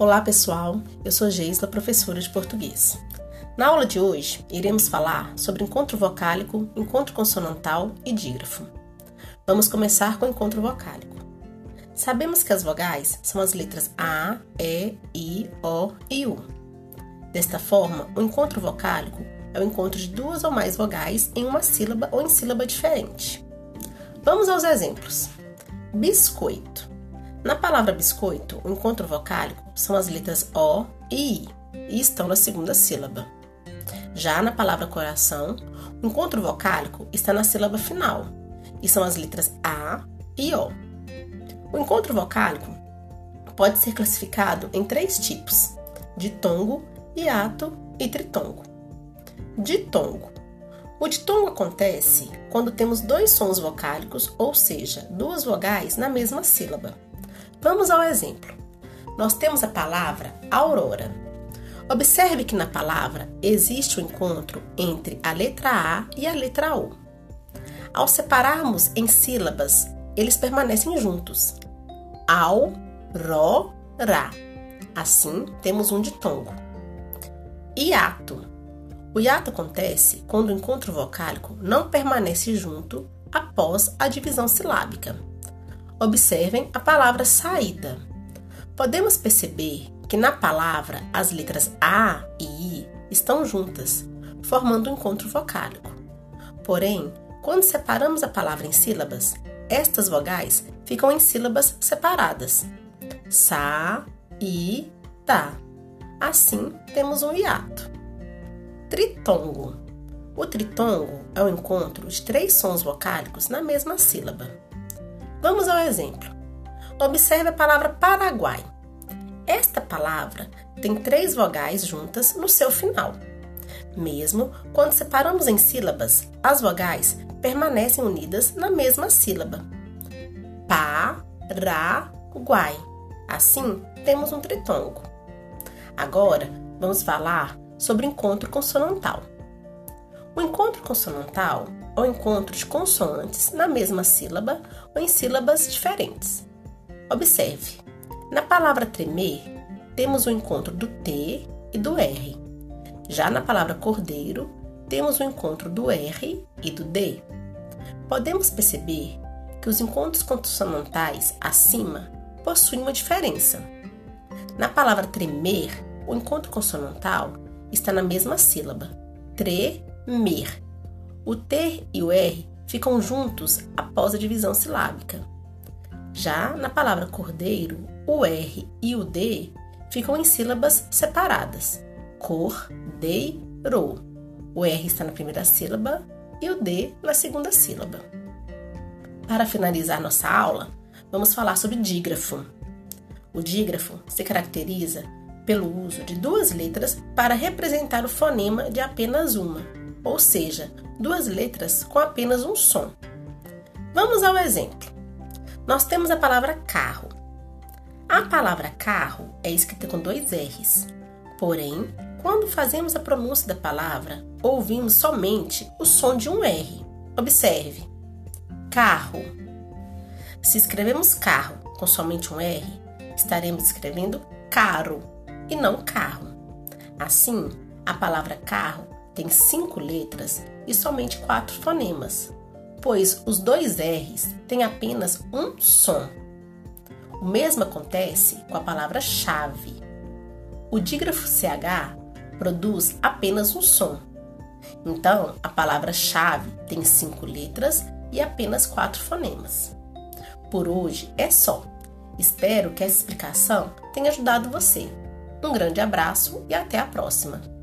Olá pessoal, eu sou Geisla, professora de português. Na aula de hoje, iremos falar sobre encontro vocálico, encontro consonantal e dígrafo. Vamos começar com o encontro vocálico. Sabemos que as vogais são as letras A, E, I, O e U. Desta forma, o encontro vocálico é o encontro de duas ou mais vogais em uma sílaba ou em sílaba diferente. Vamos aos exemplos. Biscoito. Na palavra biscoito, o encontro vocálico são as letras O e I e estão na segunda sílaba. Já na palavra coração, o encontro vocálico está na sílaba final e são as letras A e O. O encontro vocálico pode ser classificado em três tipos: ditongo, hiato e tritongo. Ditongo. O ditongo acontece quando temos dois sons vocálicos, ou seja, duas vogais na mesma sílaba. Vamos ao exemplo. Nós temos a palavra aurora. Observe que na palavra existe o um encontro entre a letra A e a letra O. Ao separarmos em sílabas, eles permanecem juntos. Au, ro, ra. Assim, temos um ditongo. Hiato. O hiato acontece quando o encontro vocálico não permanece junto após a divisão silábica. Observem a palavra saída. Podemos perceber que na palavra as letras A e I estão juntas, formando um encontro vocálico. Porém, quando separamos a palavra em sílabas, estas vogais ficam em sílabas separadas. Sa, I, Ta. Assim, temos um hiato. Tritongo. O tritongo é o encontro de três sons vocálicos na mesma sílaba. Vamos ao exemplo. Observe a palavra Paraguai. Esta palavra tem três vogais juntas no seu final. Mesmo quando separamos em sílabas, as vogais permanecem unidas na mesma sílaba. Pa, ra, guai. Assim, temos um tritongo. Agora, vamos falar sobre encontro consonantal. O encontro consonantal ou encontro de consoantes na mesma sílaba ou em sílabas diferentes. Observe, na palavra tremer, temos o encontro do T e do R. Já na palavra cordeiro, temos o encontro do R e do D. Podemos perceber que os encontros consonantais acima possuem uma diferença. Na palavra tremer, o encontro consonantal está na mesma sílaba, tremer, o T e o R ficam juntos após a divisão silábica. Já na palavra cordeiro, o R e o D ficam em sílabas separadas. Cordeiro. O R está na primeira sílaba e o D na segunda sílaba. Para finalizar nossa aula, vamos falar sobre dígrafo. O dígrafo se caracteriza pelo uso de duas letras para representar o fonema de apenas uma, ou seja, duas letras com apenas um som. Vamos ao exemplo. Nós temos a palavra carro. A palavra carro é escrita com dois R's. Porém, quando fazemos a pronúncia da palavra, ouvimos somente o som de um R. Observe: carro. Se escrevemos carro com somente um R, estaremos escrevendo caro e não carro. Assim, a palavra carro tem cinco letras e somente quatro fonemas, pois os dois R's têm apenas um som. O mesmo acontece com a palavra chave. O dígrafo CH produz apenas um som. Então, a palavra chave tem cinco letras e apenas quatro fonemas. Por hoje é só. Espero que essa explicação tenha ajudado você. Um grande abraço e até a próxima!